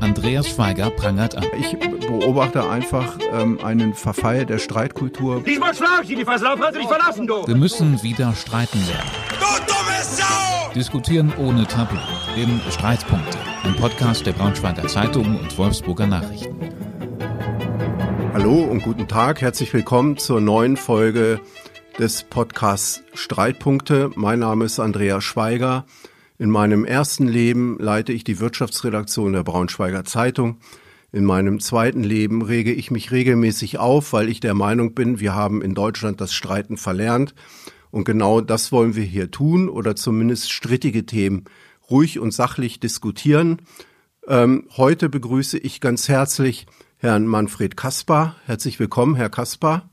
Andreas Schweiger prangert an. Ich beobachte einfach ähm, einen Verfall der Streitkultur. Diesmal schlag ich die kannst du dich verlassen, du! Wir müssen wieder streiten lernen. Du dumme Sau! Diskutieren ohne Tabu. Im Streitpunkte. Ein Podcast der Braunschweiger Zeitung und Wolfsburger Nachrichten. Hallo und guten Tag. Herzlich willkommen zur neuen Folge des Podcasts Streitpunkte. Mein Name ist Andreas Schweiger. In meinem ersten Leben leite ich die Wirtschaftsredaktion der Braunschweiger Zeitung. In meinem zweiten Leben rege ich mich regelmäßig auf, weil ich der Meinung bin, wir haben in Deutschland das Streiten verlernt. Und genau das wollen wir hier tun oder zumindest strittige Themen ruhig und sachlich diskutieren. Ähm, heute begrüße ich ganz herzlich Herrn Manfred Kaspar. Herzlich willkommen, Herr Kaspar.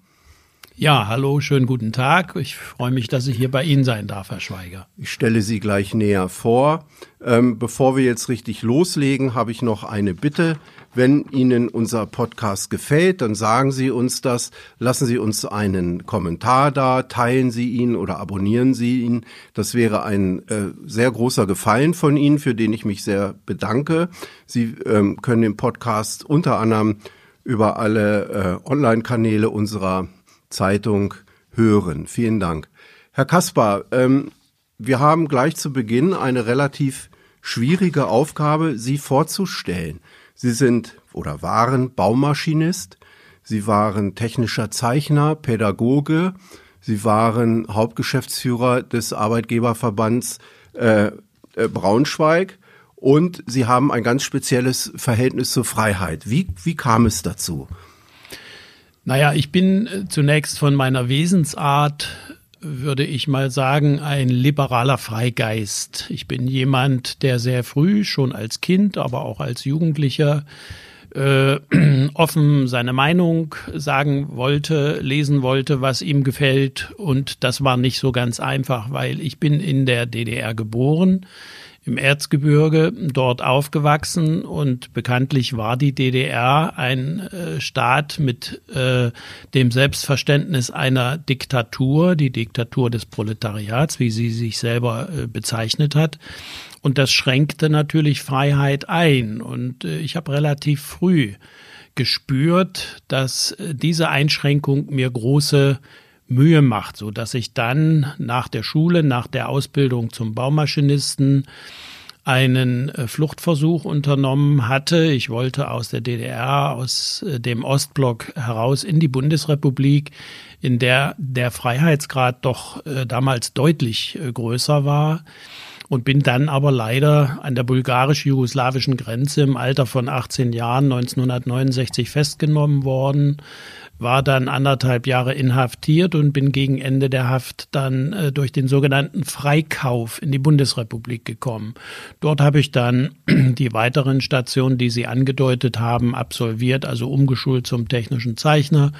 Ja, hallo, schönen guten Tag. Ich freue mich, dass ich hier bei Ihnen sein darf, Herr Schweiger. Ich stelle Sie gleich näher vor. Ähm, bevor wir jetzt richtig loslegen, habe ich noch eine Bitte. Wenn Ihnen unser Podcast gefällt, dann sagen Sie uns das. Lassen Sie uns einen Kommentar da, teilen Sie ihn oder abonnieren Sie ihn. Das wäre ein äh, sehr großer Gefallen von Ihnen, für den ich mich sehr bedanke. Sie ähm, können den Podcast unter anderem über alle äh, Online-Kanäle unserer Zeitung hören. Vielen Dank. Herr Kaspar, ähm, wir haben gleich zu Beginn eine relativ schwierige Aufgabe, Sie vorzustellen. Sie sind oder waren Baumaschinist, Sie waren technischer Zeichner, Pädagoge, Sie waren Hauptgeschäftsführer des Arbeitgeberverbands äh, äh, Braunschweig und Sie haben ein ganz spezielles Verhältnis zur Freiheit. Wie, wie kam es dazu? Naja, ich bin äh, zunächst von meiner Wesensart, würde ich mal sagen, ein liberaler Freigeist. Ich bin jemand, der sehr früh, schon als Kind, aber auch als Jugendlicher, äh, offen seine Meinung sagen wollte, lesen wollte, was ihm gefällt. Und das war nicht so ganz einfach, weil ich bin in der DDR geboren im Erzgebirge dort aufgewachsen und bekanntlich war die DDR ein äh, Staat mit äh, dem Selbstverständnis einer Diktatur, die Diktatur des Proletariats, wie sie sich selber äh, bezeichnet hat. Und das schränkte natürlich Freiheit ein. Und äh, ich habe relativ früh gespürt, dass äh, diese Einschränkung mir große Mühe macht, so dass ich dann nach der Schule, nach der Ausbildung zum Baumaschinisten einen äh, Fluchtversuch unternommen hatte. Ich wollte aus der DDR, aus äh, dem Ostblock heraus in die Bundesrepublik, in der der Freiheitsgrad doch äh, damals deutlich größer war und bin dann aber leider an der bulgarisch-jugoslawischen Grenze im Alter von 18 Jahren 1969 festgenommen worden war dann anderthalb Jahre inhaftiert und bin gegen Ende der Haft dann äh, durch den sogenannten Freikauf in die Bundesrepublik gekommen. Dort habe ich dann die weiteren Stationen, die Sie angedeutet haben, absolviert, also umgeschult zum technischen Zeichner,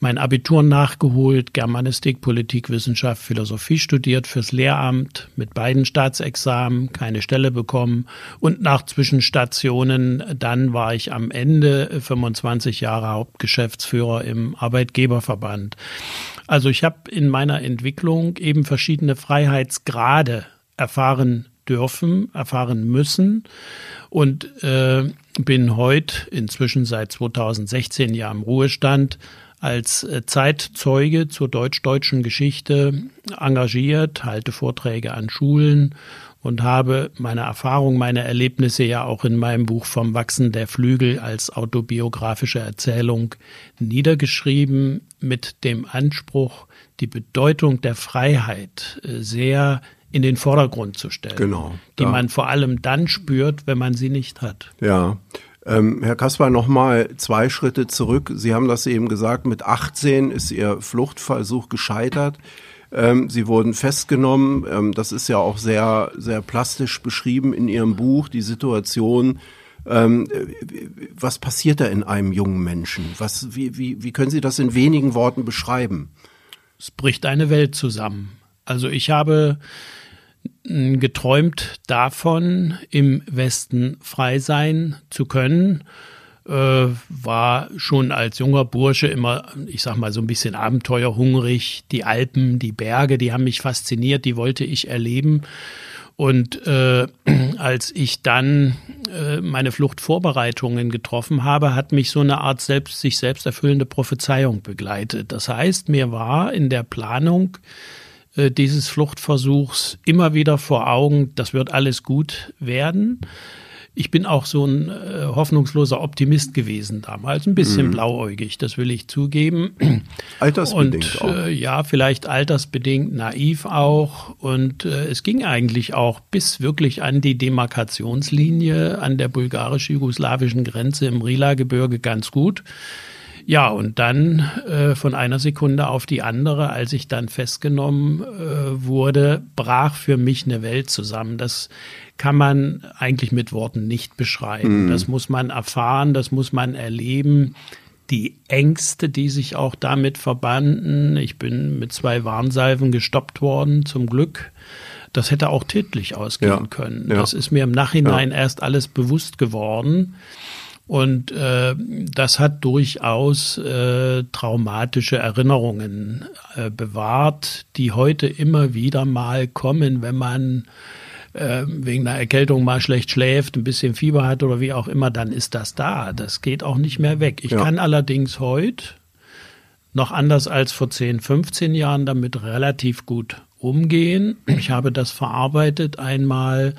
mein Abitur nachgeholt, Germanistik, Politik, Wissenschaft, Philosophie studiert fürs Lehramt mit beiden Staatsexamen, keine Stelle bekommen und nach Zwischenstationen dann war ich am Ende 25 Jahre Hauptgeschäftsführer im Arbeitgeberverband. Also ich habe in meiner Entwicklung eben verschiedene Freiheitsgrade erfahren dürfen, erfahren müssen und äh, bin heute inzwischen seit 2016 ja im Ruhestand als äh, Zeitzeuge zur deutsch-deutschen Geschichte engagiert, halte Vorträge an Schulen und habe meine Erfahrung, meine Erlebnisse ja auch in meinem Buch vom Wachsen der Flügel als autobiografische Erzählung niedergeschrieben mit dem Anspruch, die Bedeutung der Freiheit äh, sehr in den Vordergrund zu stellen. Genau. Die man vor allem dann spürt, wenn man sie nicht hat. Ja. Ähm, Herr Kaspar, nochmal zwei Schritte zurück. Sie haben das eben gesagt, mit 18 ist Ihr Fluchtversuch gescheitert. Ähm, sie wurden festgenommen. Ähm, das ist ja auch sehr, sehr plastisch beschrieben in Ihrem Buch, die Situation. Ähm, was passiert da in einem jungen Menschen? Was, wie, wie, wie können Sie das in wenigen Worten beschreiben? Es bricht eine Welt zusammen. Also ich habe geträumt davon, im Westen frei sein zu können äh, war schon als junger Bursche immer, ich sag mal, so ein bisschen abenteuerhungrig. Die Alpen, die Berge, die haben mich fasziniert, die wollte ich erleben. Und äh, als ich dann äh, meine Fluchtvorbereitungen getroffen habe, hat mich so eine Art selbst, sich selbst erfüllende Prophezeiung begleitet. Das heißt, mir war in der Planung äh, dieses Fluchtversuchs immer wieder vor Augen, das wird alles gut werden ich bin auch so ein äh, hoffnungsloser Optimist gewesen damals, ein bisschen mhm. blauäugig, das will ich zugeben. Altersbedingt und, auch. Äh, ja, vielleicht altersbedingt, naiv auch. Und äh, es ging eigentlich auch bis wirklich an die Demarkationslinie an der bulgarisch-jugoslawischen Grenze im Rila-Gebirge ganz gut. Ja, und dann äh, von einer Sekunde auf die andere, als ich dann festgenommen äh, wurde, brach für mich eine Welt zusammen. Das kann man eigentlich mit Worten nicht beschreiben. Mhm. Das muss man erfahren, das muss man erleben. Die Ängste, die sich auch damit verbanden. Ich bin mit zwei Warnsalven gestoppt worden, zum Glück. Das hätte auch tödlich ausgehen ja. können. Ja. Das ist mir im Nachhinein ja. erst alles bewusst geworden. Und äh, das hat durchaus äh, traumatische Erinnerungen äh, bewahrt, die heute immer wieder mal kommen, wenn man äh, wegen einer Erkältung mal schlecht schläft, ein bisschen Fieber hat oder wie auch immer, dann ist das da. Das geht auch nicht mehr weg. Ich ja. kann allerdings heute noch anders als vor 10, 15 Jahren damit relativ gut umgehen. Ich habe das verarbeitet einmal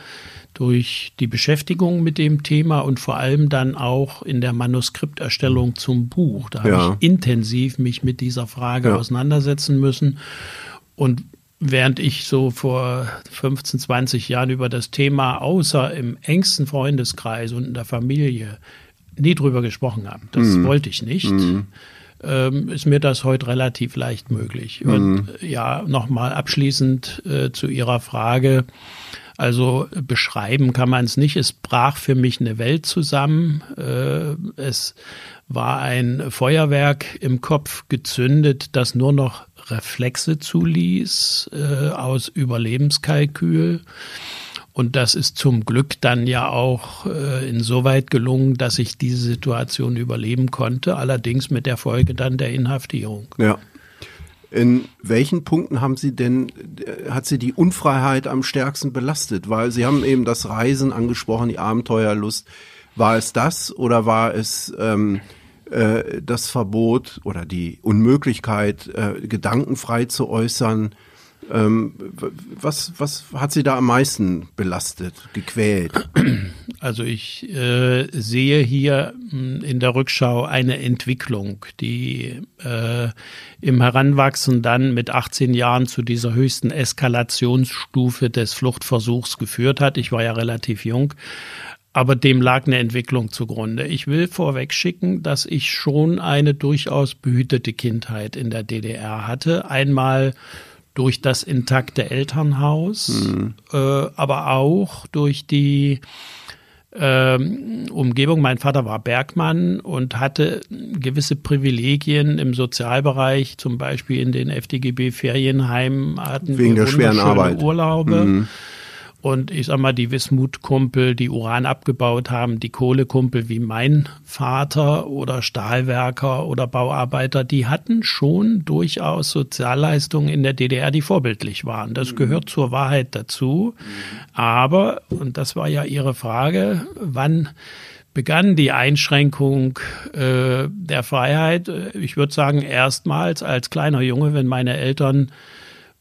durch die Beschäftigung mit dem Thema und vor allem dann auch in der Manuskripterstellung zum Buch. Da habe ja. ich intensiv mich mit dieser Frage ja. auseinandersetzen müssen. Und Während ich so vor 15, 20 Jahren über das Thema außer im engsten Freundeskreis und in der Familie nie drüber gesprochen habe, das mhm. wollte ich nicht, mhm. ähm, ist mir das heute relativ leicht möglich. Mhm. Und ja, nochmal abschließend äh, zu Ihrer Frage. Also beschreiben kann man es nicht. Es brach für mich eine Welt zusammen. Äh, es war ein Feuerwerk im Kopf gezündet, das nur noch Reflexe zuließ äh, aus Überlebenskalkül. Und das ist zum Glück dann ja auch äh, insoweit gelungen, dass ich diese Situation überleben konnte, allerdings mit der Folge dann der Inhaftierung. Ja. In welchen Punkten haben Sie denn, hat Sie die Unfreiheit am stärksten belastet? Weil Sie haben eben das Reisen angesprochen, die Abenteuerlust. War es das oder war es ähm, äh, das Verbot oder die Unmöglichkeit, äh, gedankenfrei zu äußern. Ähm, was, was hat Sie da am meisten belastet, gequält? Also ich äh, sehe hier hm, in der Rückschau eine Entwicklung, die äh, im Heranwachsen dann mit 18 Jahren zu dieser höchsten Eskalationsstufe des Fluchtversuchs geführt hat. Ich war ja relativ jung. Aber dem lag eine Entwicklung zugrunde. Ich will vorweg schicken, dass ich schon eine durchaus behütete Kindheit in der DDR hatte. Einmal durch das intakte Elternhaus, mhm. äh, aber auch durch die ähm, Umgebung. Mein Vater war Bergmann und hatte gewisse Privilegien im Sozialbereich, zum Beispiel in den FDGB-Ferienheimen hatten Wegen wir der schweren Arbeit. Urlaube. Mhm. Und ich sag mal, die Wismut-Kumpel, die Uran abgebaut haben, die Kohlekumpel wie mein Vater oder Stahlwerker oder Bauarbeiter, die hatten schon durchaus Sozialleistungen in der DDR, die vorbildlich waren. Das gehört zur Wahrheit dazu. Aber, und das war ja Ihre Frage, wann begann die Einschränkung äh, der Freiheit? Ich würde sagen, erstmals als kleiner Junge, wenn meine Eltern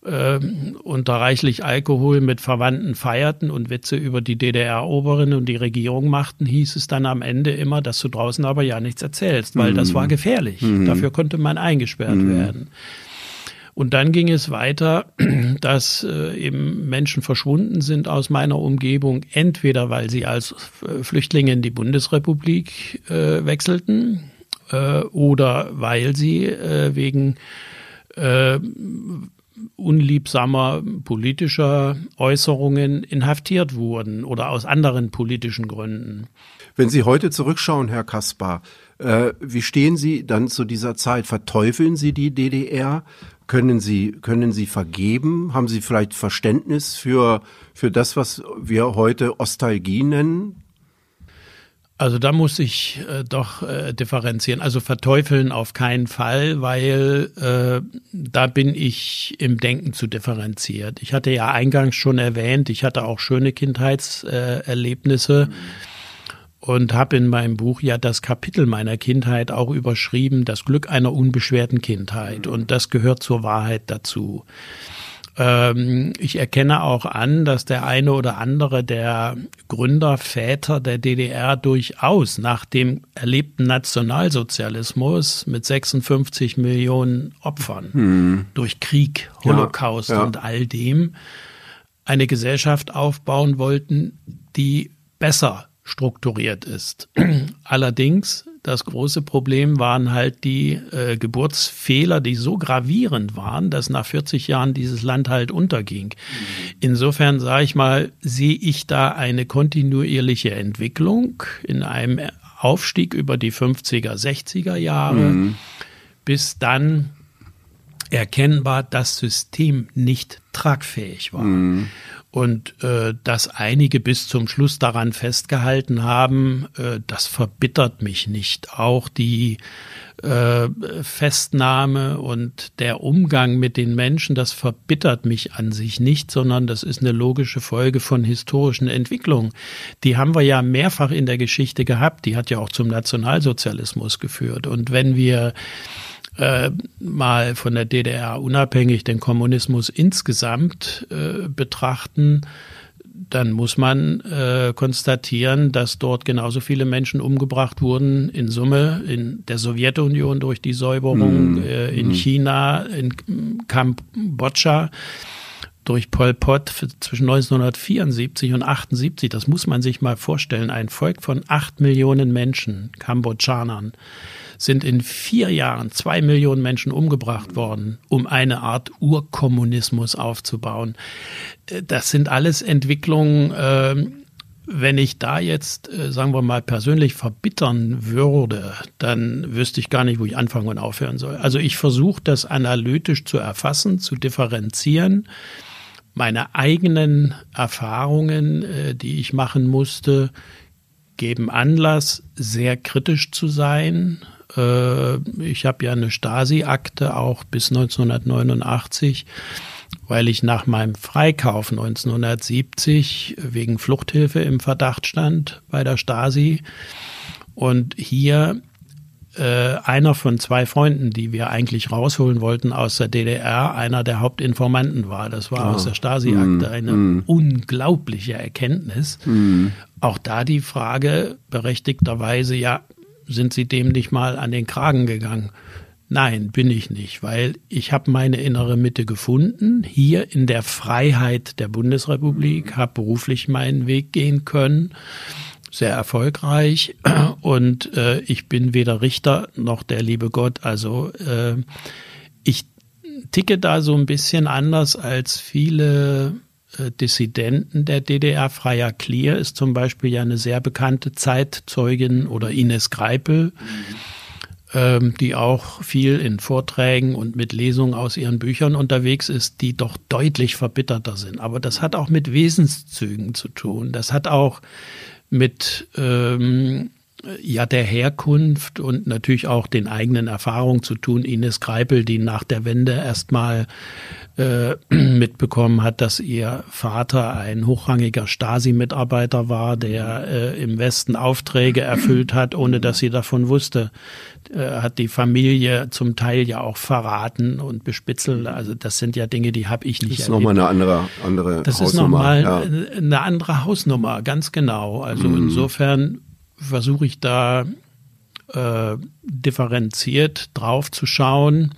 äh, unter reichlich Alkohol mit Verwandten feierten und Witze über die DDR-Oberen und die Regierung machten, hieß es dann am Ende immer, dass du draußen aber ja nichts erzählst, weil mhm. das war gefährlich. Mhm. Dafür konnte man eingesperrt mhm. werden. Und dann ging es weiter, dass äh, eben Menschen verschwunden sind aus meiner Umgebung, entweder weil sie als äh, Flüchtlinge in die Bundesrepublik äh, wechselten äh, oder weil sie äh, wegen äh, unliebsamer politischer Äußerungen inhaftiert wurden oder aus anderen politischen Gründen. Wenn Sie heute zurückschauen, Herr Kaspar, äh, wie stehen Sie dann zu dieser Zeit? Verteufeln Sie die DDR? Können Sie, können Sie vergeben? Haben Sie vielleicht Verständnis für, für das, was wir heute Ostalgie nennen? Also da muss ich äh, doch äh, differenzieren. Also verteufeln auf keinen Fall, weil äh, da bin ich im Denken zu differenziert. Ich hatte ja eingangs schon erwähnt, ich hatte auch schöne Kindheitserlebnisse. Mhm und habe in meinem Buch ja das Kapitel meiner Kindheit auch überschrieben, das Glück einer unbeschwerten Kindheit. Und das gehört zur Wahrheit dazu. Ähm, ich erkenne auch an, dass der eine oder andere der Gründerväter der DDR durchaus nach dem erlebten Nationalsozialismus mit 56 Millionen Opfern hm. durch Krieg, Holocaust ja, ja. und all dem eine Gesellschaft aufbauen wollten, die besser strukturiert ist. Allerdings, das große Problem waren halt die äh, Geburtsfehler, die so gravierend waren, dass nach 40 Jahren dieses Land halt unterging. Insofern sage ich mal, sehe ich da eine kontinuierliche Entwicklung in einem Aufstieg über die 50er, 60er Jahre, mhm. bis dann erkennbar das System nicht tragfähig war. Mhm und äh, dass einige bis zum Schluss daran festgehalten haben, äh, das verbittert mich nicht. Auch die äh, Festnahme und der Umgang mit den Menschen, das verbittert mich an sich nicht, sondern das ist eine logische Folge von historischen Entwicklungen. Die haben wir ja mehrfach in der Geschichte gehabt. Die hat ja auch zum Nationalsozialismus geführt. Und wenn wir äh, mal von der DDR unabhängig den Kommunismus insgesamt äh, betrachten, dann muss man äh, konstatieren, dass dort genauso viele Menschen umgebracht wurden in Summe in der Sowjetunion durch die Säuberung, mm. äh, in mm. China, in Kambodscha durch Pol Pot zwischen 1974 und 78. Das muss man sich mal vorstellen. Ein Volk von acht Millionen Menschen, Kambodschanern sind in vier Jahren zwei Millionen Menschen umgebracht worden, um eine Art Urkommunismus aufzubauen. Äh, das sind alles Entwicklungen, ähm, wenn ich da jetzt, äh, sagen wir mal, persönlich verbittern würde, dann wüsste ich gar nicht, wo ich anfangen und aufhören soll. Also ich versuche das analytisch zu erfassen, zu differenzieren. Meine eigenen Erfahrungen, äh, die ich machen musste, geben Anlass, sehr kritisch zu sein, äh, ich habe ja eine Stasi-Akte auch bis 1989 weil ich nach meinem Freikauf 1970 wegen Fluchthilfe im Verdacht stand bei der Stasi. Und hier äh, einer von zwei Freunden, die wir eigentlich rausholen wollten aus der DDR, einer der Hauptinformanten war. Das war oh. aus der Stasi-Akte mm. eine mm. unglaubliche Erkenntnis. Mm. Auch da die Frage berechtigterweise, ja, sind Sie dem nicht mal an den Kragen gegangen? Nein, bin ich nicht, weil ich habe meine innere Mitte gefunden, hier in der Freiheit der Bundesrepublik, habe beruflich meinen Weg gehen können, sehr erfolgreich und äh, ich bin weder Richter noch der liebe Gott. Also äh, ich ticke da so ein bisschen anders als viele äh, Dissidenten der DDR. Freier Clear ist zum Beispiel ja eine sehr bekannte Zeitzeugin oder Ines Greipel, ähm, die auch viel in Vorträgen und mit Lesungen aus ihren Büchern unterwegs ist, die doch deutlich verbitterter sind. Aber das hat auch mit Wesenszügen zu tun. Das hat auch mit ähm, ja der Herkunft und natürlich auch den eigenen Erfahrungen zu tun. Ines Greipel, die nach der Wende erstmal äh, mitbekommen hat, dass ihr Vater ein hochrangiger Stasi-Mitarbeiter war, der äh, im Westen Aufträge erfüllt hat, ohne dass sie davon wusste. Äh, hat die Familie zum Teil ja auch verraten und bespitzelt. Also das sind ja Dinge, die habe ich nicht Das ist nochmal eine andere, andere das Hausnummer. Das ist nochmal ja. eine andere Hausnummer, ganz genau. Also mhm. insofern versuche ich da äh, differenziert drauf zu schauen.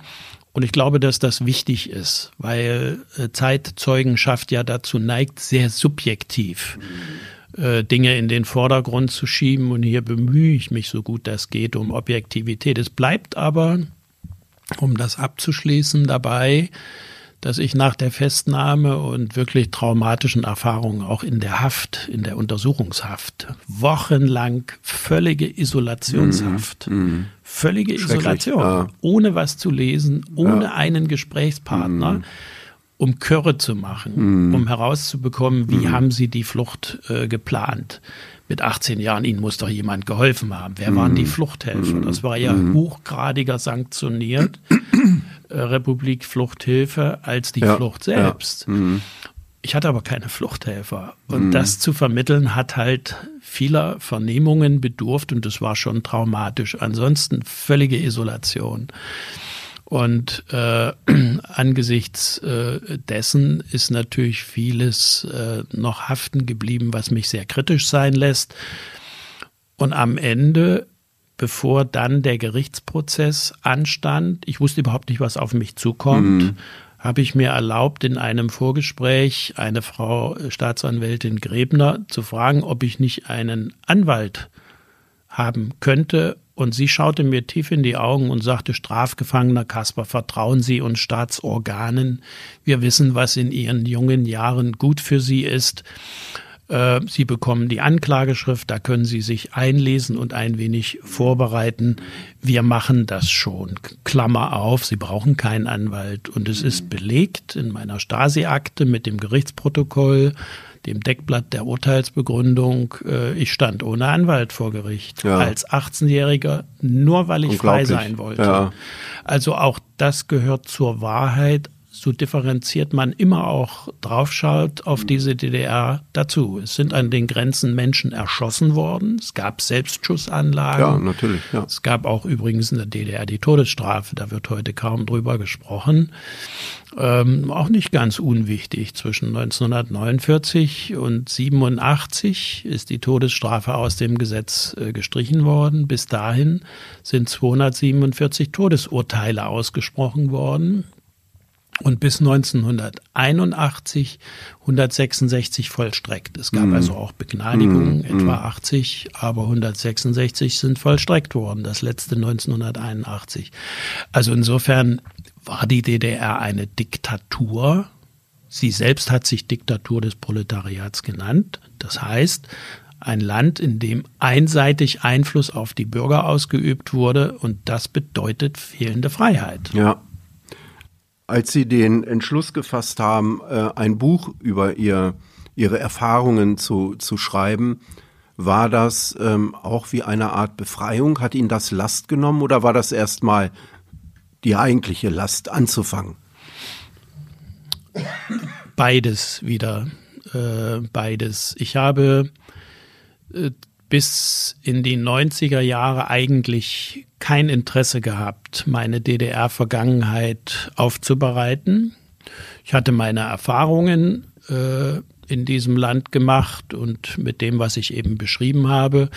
Und ich glaube, dass das wichtig ist, weil äh, Zeitzeugenschaft ja dazu neigt, sehr subjektiv äh, Dinge in den Vordergrund zu schieben. Und hier bemühe ich mich so gut das geht um Objektivität. Es bleibt aber, um das abzuschließen, dabei, dass ich nach der Festnahme und wirklich traumatischen Erfahrungen auch in der Haft, in der Untersuchungshaft, wochenlang völlige Isolationshaft, mm, mm. völlige Isolation, ja. ohne was zu lesen, ohne ja. einen Gesprächspartner. Mm. um Körre zu machen, mhm. um herauszubekommen, wie mhm. haben sie die Flucht äh, geplant. Mit 18 Jahren, ihnen muss doch jemand geholfen haben. Wer waren die Fluchthelfer? Mhm. Das war ja hochgradiger sanktioniert, Republik Fluchthilfe, als die ja. Flucht selbst. Ja. Mhm. Ich hatte aber keine Fluchthelfer. Und mhm. das zu vermitteln hat halt vieler Vernehmungen bedurft und das war schon traumatisch. Ansonsten völlige Isolation. Und äh, angesichts äh, dessen ist natürlich vieles äh, noch haften geblieben, was mich sehr kritisch sein lässt. Und am Ende, bevor dann der Gerichtsprozess anstand, ich wusste überhaupt nicht, was auf mich zukommt, mhm habe ich mir erlaubt, in einem Vorgespräch eine Frau äh, Staatsanwältin Grebner zu fragen, ob ich nicht einen Anwalt haben könnte. Und sie schaute mir tief in die Augen und sagte, Strafgefangener Kasper, vertrauen Sie uns Staatsorganen. Wir wissen, was in Ihren jungen Jahren gut für Sie ist. Äh, Sie bekommen die Anklageschrift, da können Sie sich einlesen und ein wenig vorbereiten. Wir machen das schon. Klammer auf, Sie brauchen keinen Anwalt. Und es ist belegt in meiner Stasi-Akte mit dem Gerichtsprotokoll, dem Deckblatt der Urteilsbegründung. Äh, ich stand ohne Anwalt vor Gericht ja. als 18-Jähriger, nur weil ich frei sein wollte. Ja. Also auch das gehört zur Wahrheit so differenziert man immer auch draufschaut auf diese DDR dazu. Es sind an den Grenzen Menschen erschossen worden. Es gab Selbstschussanlagen. Ja, natürlich. Ja. Es gab auch übrigens in der DDR die Todesstrafe. Da wird heute kaum drüber gesprochen. Ähm, auch nicht ganz unwichtig. Zwischen 1949 und 87 ist die Todesstrafe aus dem Gesetz äh, gestrichen worden. Bis dahin sind 247 Todesurteile ausgesprochen worden und bis 1981 166 vollstreckt. Es gab mhm. also auch Begnadigungen, mhm. etwa 80, aber 166 sind vollstreckt worden, das letzte 1981. Also insofern war die DDR eine Diktatur. Sie selbst hat sich Diktatur des Proletariats genannt. Das heißt, ein Land, in dem einseitig Einfluss auf die Bürger ausgeübt wurde und das bedeutet fehlende Freiheit. Ja, als Sie den Entschluss gefasst haben, äh, ein Buch über ihr, Ihre Erfahrungen zu, zu schreiben, war das ähm, auch wie eine Art Befreiung? Hat Ihnen das Last genommen oder war das erstmal die eigentliche Last anzufangen? Beides wieder. Äh, beides. Ich habe äh, bis in die 90er Jahre eigentlich kein Interesse gehabt, meine DDR-Vergangenheit aufzubereiten. Ich hatte meine Erfahrungen äh, in diesem Land gemacht und mit dem, was ich eben beschrieben habe.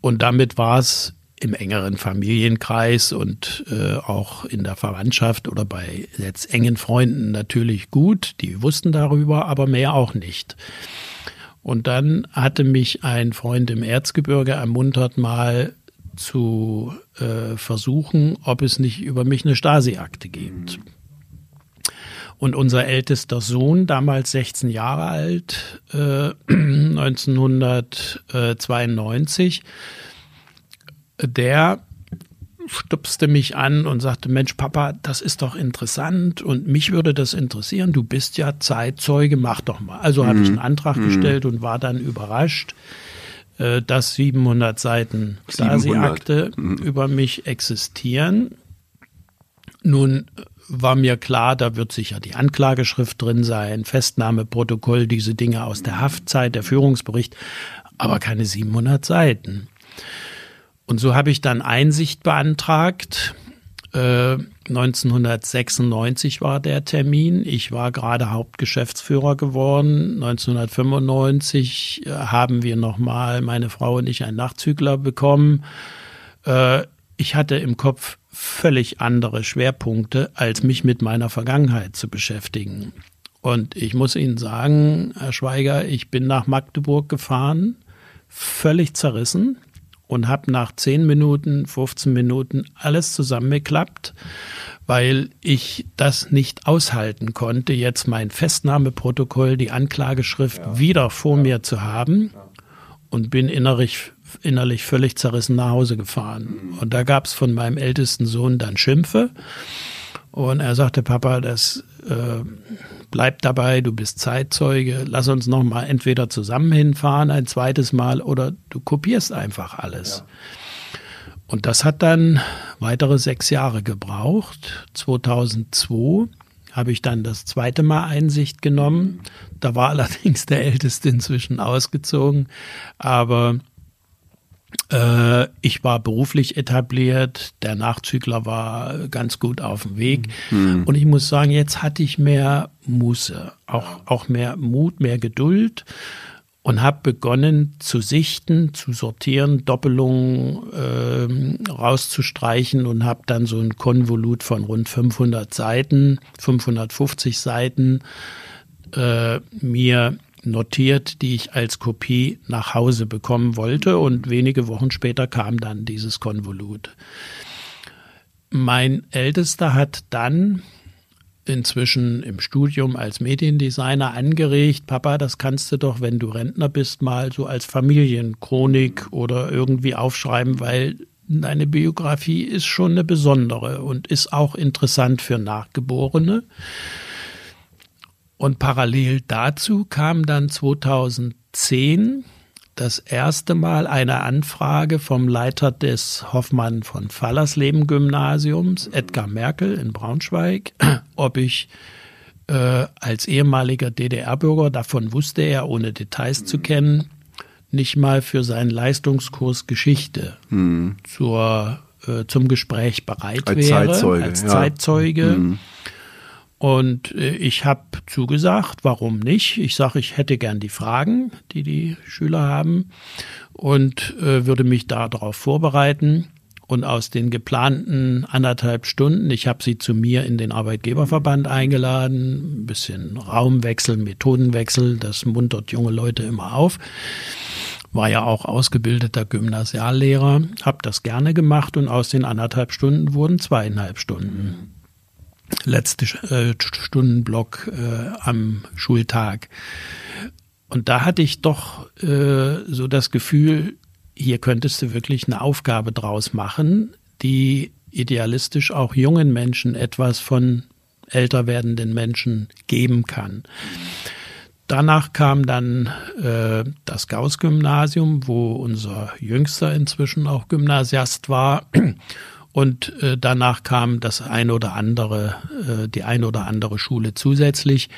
Und damit war es im engeren Familienkreis und äh, auch in der Verwandtschaft oder bei jetzt engen Freunden natürlich gut. Die wussten darüber, aber mehr auch nicht. Und dann hatte mich ein Freund im Erzgebirge ermuntert, mal zu äh, versuchen, ob es nicht über mich eine Stasi-Akte gibt. Und unser ältester Sohn, damals 16 Jahre alt, äh, 1992, der stupste mich an und sagte, Mensch, Papa, das ist doch interessant und mich würde das interessieren. Du bist ja Zeitzeuge, mach doch mal. Also mhm. habe ich einen Antrag mhm. gestellt und war dann überrascht, äh, dass 700 Seiten Stasi-Akte mhm. über mich existieren. Nun war mir klar, da wird sicher die Anklageschrift drin sein, Festnahmeprotokoll, diese Dinge aus der Haftzeit, der Führungsbericht, aber keine 700 Seiten. Und so habe ich dann Einsicht beantragt. Äh, 1996 war der Termin. Ich war gerade Hauptgeschäftsführer geworden. 1995 äh, haben wir nochmal, meine Frau und ich, einen Nachzügler bekommen. Äh, ich hatte im Kopf völlig andere Schwerpunkte, als mich mit meiner Vergangenheit zu beschäftigen. Und ich muss Ihnen sagen, Herr Schweiger, ich bin nach Magdeburg gefahren, völlig zerrissen und habe nach 10 Minuten, 15 Minuten alles zusammengeklappt, weil ich das nicht aushalten konnte, jetzt mein Festnahmeprotokoll, die Anklageschrift ja. wieder vor ja. mir zu haben und bin innerlich, innerlich völlig zerrissen nach Hause gefahren. Mhm. Und da gab es von meinem ältesten Sohn dann Schimpfe. Und er sagte, Papa, das äh, bleib dabei, du bist Zeitzeuge, lass uns noch mal entweder zusammen hinfahren ein zweites Mal oder du kopierst einfach alles. Ja. Und das hat dann weitere sechs Jahre gebraucht. 2002 habe ich dann das zweite Mal Einsicht genommen. Da war allerdings der Älteste inzwischen ausgezogen. Aber ich war beruflich etabliert, der Nachzügler war ganz gut auf dem Weg. Mhm. Und ich muss sagen, jetzt hatte ich mehr Muße, auch, auch mehr Mut, mehr Geduld und habe begonnen zu sichten, zu sortieren, Doppelungen äh, rauszustreichen und habe dann so ein Konvolut von rund 500 Seiten, 550 Seiten äh, mir notiert, die ich als Kopie nach Hause bekommen wollte. Und wenige Wochen später kam dann dieses Konvolut. Mein Ältester hat dann inzwischen im Studium als Mediendesigner angeregt, Papa, das kannst du doch, wenn du Rentner bist, mal so als Familienchronik oder irgendwie aufschreiben, weil deine Biografie ist schon eine besondere und ist auch interessant für Nachgeborene. Und parallel dazu kam dann 2010 das erste Mal eine Anfrage vom Leiter des Hoffmann von Fallersleben Gymnasiums, Edgar Merkel in Braunschweig, ob ich äh, als ehemaliger DDR-Bürger, davon wusste er, ohne Details zu kennen, nicht mal für seinen Leistungskurs Geschichte hm. zur, äh, zum Gespräch bereit als wäre, Zeitzeuge, als ja. Zeitzeuge. Hm. Und äh, ich habe zugesagt, warum nicht? Ich sage, ich hätte gern die Fragen, die die Schüler haben und äh, würde mich darauf vorbereiten. Und aus den geplanten anderthalb Stunden, ich habe sie zu mir in den Arbeitgeberverband eingeladen, ein bisschen Raumwechsel, Methodenwechsel, das muntert junge Leute immer auf. War ja auch ausgebildeter Gymnasiallehrer, habe das gerne gemacht und aus den anderthalb Stunden wurden zweieinhalb Stunden letzte äh, Stundenblock äh, am Schultag. Und da hatte ich doch äh, so das Gefühl, hier könntest du wirklich eine Aufgabe draus machen, die idealistisch auch jungen Menschen etwas von älter werdenden Menschen geben kann. Danach kam dann äh, das Gauss-Gymnasium, wo unser Jüngster inzwischen auch Gymnasiast war. Und äh, danach kam das ein oder andere, äh, die ein oder andere Schule zusätzlich.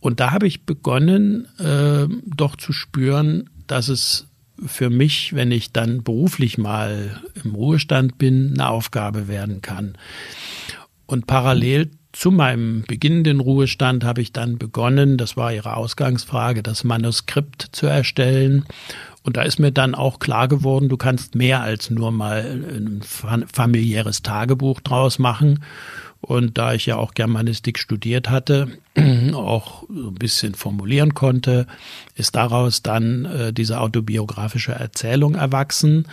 Und da habe ich begonnen, äh, doch zu spüren, dass es für mich, wenn ich dann beruflich mal im Ruhestand bin, eine Aufgabe werden kann. Und parallel zu meinem beginnenden Ruhestand habe ich dann begonnen, das war Ihre Ausgangsfrage, das Manuskript zu erstellen und da ist mir dann auch klar geworden, du kannst mehr als nur mal ein familiäres Tagebuch draus machen. Und da ich ja auch Germanistik studiert hatte, auch so ein bisschen formulieren konnte, ist daraus dann äh, diese autobiografische Erzählung erwachsen.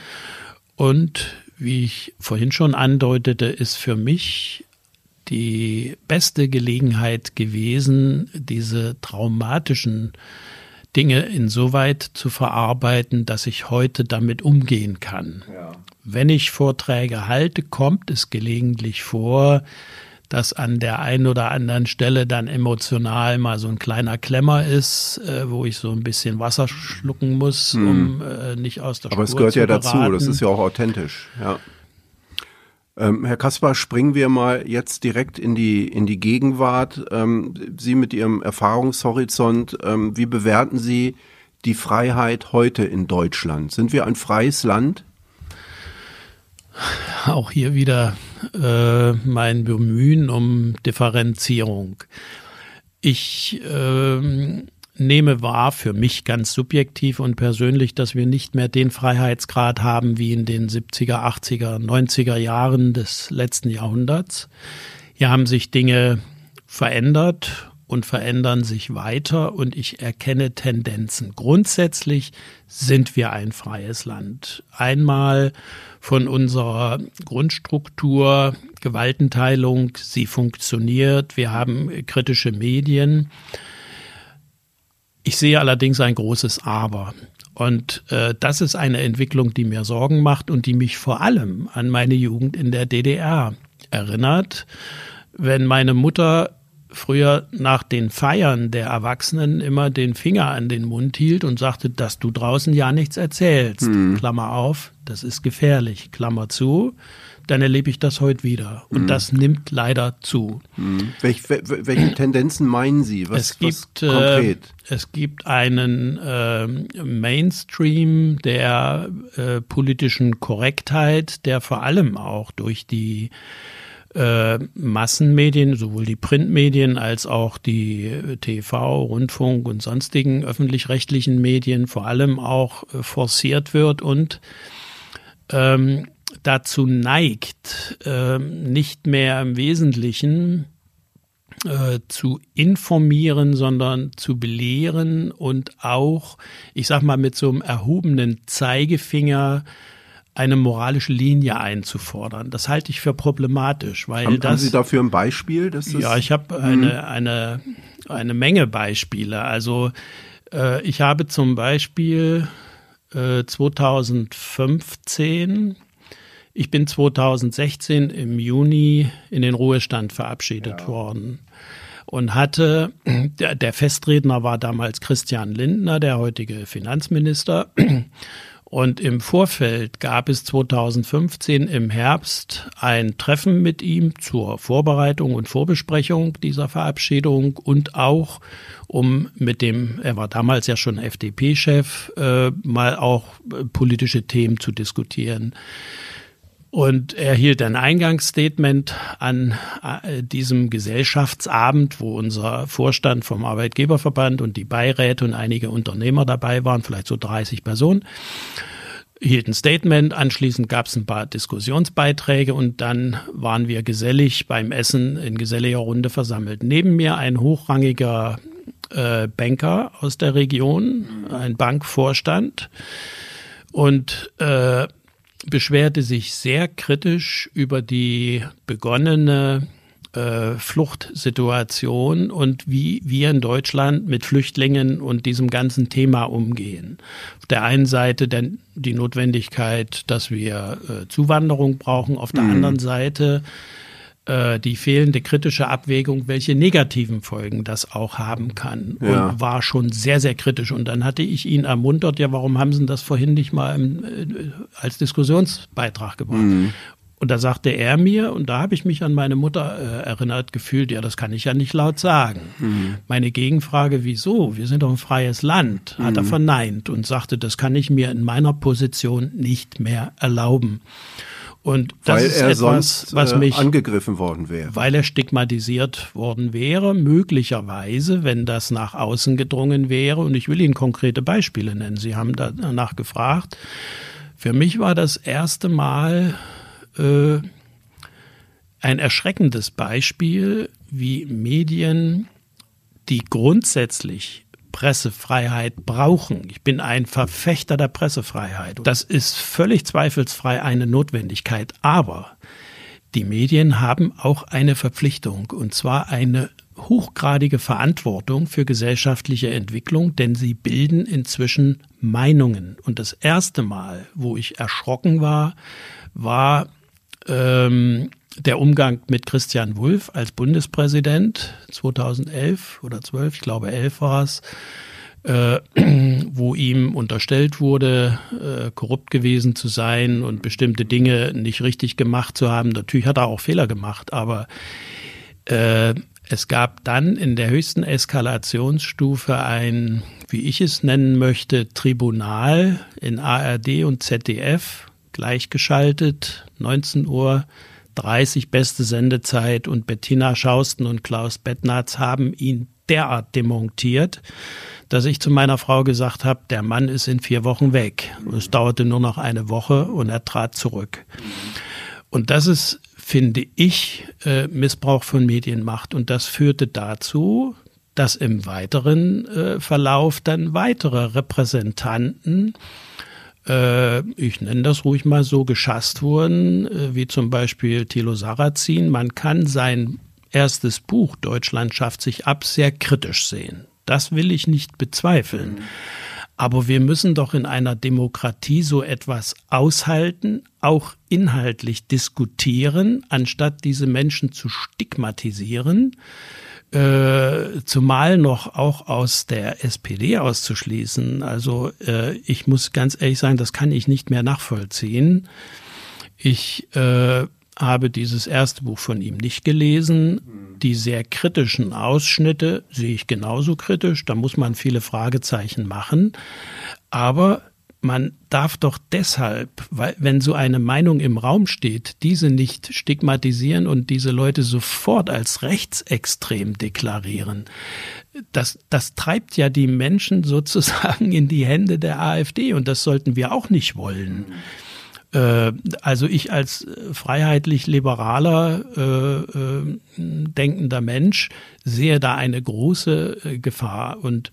Und wie ich vorhin schon andeutete, ist für mich die beste Gelegenheit gewesen, diese traumatischen Dinge insoweit zu verarbeiten, dass ich heute damit umgehen kann. Ja. Wenn ich Vorträge halte, kommt es gelegentlich vor, dass an der einen oder anderen Stelle dann emotional mal so ein kleiner Klemmer ist, äh, wo ich so ein bisschen Wasser schlucken muss, hm. um äh, nicht aus der Aber Spur es gehört ja dazu, das ist ja auch authentisch, ja. Ähm, Herr Kaspar, springen wir mal jetzt direkt in die, in die Gegenwart. Ähm, Sie mit Ihrem Erfahrungshorizont, ähm, wie bewerten Sie die Freiheit heute in Deutschland? Sind wir ein freies Land? Auch hier wieder äh, mein Bemühen um Differenzierung. Ich äh, nehme wahr, für mich ganz subjektiv und persönlich, dass wir nicht mehr den Freiheitsgrad haben wie in den 70er, 80er, 90er Jahren des letzten Jahrhunderts. Hier haben sich Dinge verändert und verändern sich weiter und ich erkenne Tendenzen. Grundsätzlich sind wir ein freies Land. Einmal von unserer Grundstruktur, Gewaltenteilung, sie funktioniert, wir haben kritische Medien. Ich sehe allerdings ein großes Aber. Und äh, das ist eine Entwicklung, die mir Sorgen macht und die mich vor allem an meine Jugend in der DDR erinnert. Wenn meine Mutter früher nach den Feiern der Erwachsenen immer den Finger an den Mund hielt und sagte, dass du draußen ja nichts erzählst. Mhm. Klammer auf, das ist gefährlich. Klammer zu dann erlebe ich das heute wieder. Und mhm. das nimmt leider zu. Mhm. Welch, welche Tendenzen meinen Sie? Was, es gibt, was konkret? Äh, es gibt einen äh, Mainstream der äh, politischen Korrektheit, der vor allem auch durch die äh, Massenmedien, sowohl die Printmedien als auch die äh, TV, Rundfunk und sonstigen öffentlich-rechtlichen Medien vor allem auch äh, forciert wird und ähm, dazu neigt, äh, nicht mehr im Wesentlichen äh, zu informieren, sondern zu belehren und auch, ich sag mal, mit so einem erhobenen Zeigefinger eine moralische Linie einzufordern. Das halte ich für problematisch, weil haben, das. Haben Sie dafür ein Beispiel? Dass das ja, ich habe eine, mhm. eine, eine Menge Beispiele. Also äh, ich habe zum Beispiel äh, 2015 ich bin 2016 im Juni in den Ruhestand verabschiedet ja. worden und hatte, der, der Festredner war damals Christian Lindner, der heutige Finanzminister. Und im Vorfeld gab es 2015 im Herbst ein Treffen mit ihm zur Vorbereitung und Vorbesprechung dieser Verabschiedung und auch um mit dem, er war damals ja schon FDP-Chef, äh, mal auch äh, politische Themen zu diskutieren. Und er hielt ein Eingangsstatement an äh, diesem Gesellschaftsabend, wo unser Vorstand vom Arbeitgeberverband und die Beiräte und einige Unternehmer dabei waren, vielleicht so 30 Personen hielt ein Statement, anschließend gab es ein paar Diskussionsbeiträge und dann waren wir gesellig beim Essen in geselliger Runde versammelt. Neben mir ein hochrangiger äh, Banker aus der Region, ein Bankvorstand und äh, beschwerte sich sehr kritisch über die begonnene äh, Fluchtsituation und wie wir in Deutschland mit Flüchtlingen und diesem ganzen Thema umgehen. Auf der einen Seite denn die Notwendigkeit, dass wir äh, Zuwanderung brauchen, auf der mhm. anderen Seite die fehlende kritische Abwägung, welche negativen Folgen das auch haben kann. Ja. Und war schon sehr, sehr kritisch. Und dann hatte ich ihn ermuntert, ja, warum haben Sie das vorhin nicht mal im, äh, als Diskussionsbeitrag gebracht? Mhm. Und da sagte er mir, und da habe ich mich an meine Mutter äh, erinnert gefühlt, ja, das kann ich ja nicht laut sagen. Mhm. Meine Gegenfrage, wieso? Wir sind doch ein freies Land, hat mhm. er verneint und sagte, das kann ich mir in meiner Position nicht mehr erlauben. Und das weil ist er etwas, sonst was äh, mich, angegriffen worden wäre. Weil er stigmatisiert worden wäre, möglicherweise, wenn das nach außen gedrungen wäre. Und ich will Ihnen konkrete Beispiele nennen. Sie haben danach gefragt. Für mich war das erste Mal äh, ein erschreckendes Beispiel, wie Medien, die grundsätzlich Pressefreiheit brauchen. Ich bin ein Verfechter der Pressefreiheit. Das ist völlig zweifelsfrei eine Notwendigkeit. Aber die Medien haben auch eine Verpflichtung, und zwar eine hochgradige Verantwortung für gesellschaftliche Entwicklung, denn sie bilden inzwischen Meinungen. Und das erste Mal, wo ich erschrocken war, war ähm, der Umgang mit Christian Wulff als Bundespräsident 2011 oder 12, ich glaube 11 war es, äh, wo ihm unterstellt wurde, äh, korrupt gewesen zu sein und bestimmte Dinge nicht richtig gemacht zu haben. Natürlich hat er auch Fehler gemacht, aber äh, es gab dann in der höchsten Eskalationsstufe ein, wie ich es nennen möchte, Tribunal in ARD und ZDF gleichgeschaltet, 19 Uhr 30 beste Sendezeit und Bettina Schausten und Klaus Bettnatz haben ihn derart demontiert, dass ich zu meiner Frau gesagt habe, der Mann ist in vier Wochen weg. Es dauerte nur noch eine Woche und er trat zurück. Und das ist, finde ich, äh, Missbrauch von Medienmacht. Und das führte dazu, dass im weiteren äh, Verlauf dann weitere Repräsentanten ich nenne das ruhig mal so, geschasst wurden, äh, wie zum Beispiel Thilo Sarrazin. Man kann sein erstes Buch Deutschland schafft sich ab sehr kritisch sehen. Das will ich nicht bezweifeln. Aber wir müssen doch in einer Demokratie so etwas aushalten, auch inhaltlich diskutieren, anstatt diese Menschen zu stigmatisieren Äh, zumal noch auch aus der SPD auszuschließen. Also äh, ich muss ganz ehrlich sagen, das kann ich nicht mehr nachvollziehen. Ich äh, habe dieses erste Buch von ihm nicht gelesen. Die sehr kritischen Ausschnitte sehe ich genauso kritisch. Da muss man viele Fragezeichen machen. Aber man darf doch deshalb, weil wenn so eine Meinung im Raum steht, diese nicht stigmatisieren und diese Leute sofort als rechtsextrem deklarieren. Das, das treibt ja die Menschen sozusagen in die Hände der AfD und das sollten wir auch nicht wollen. Äh, also ich als freiheitlich liberaler äh, äh, denkender Mensch sehe da eine große äh, Gefahr und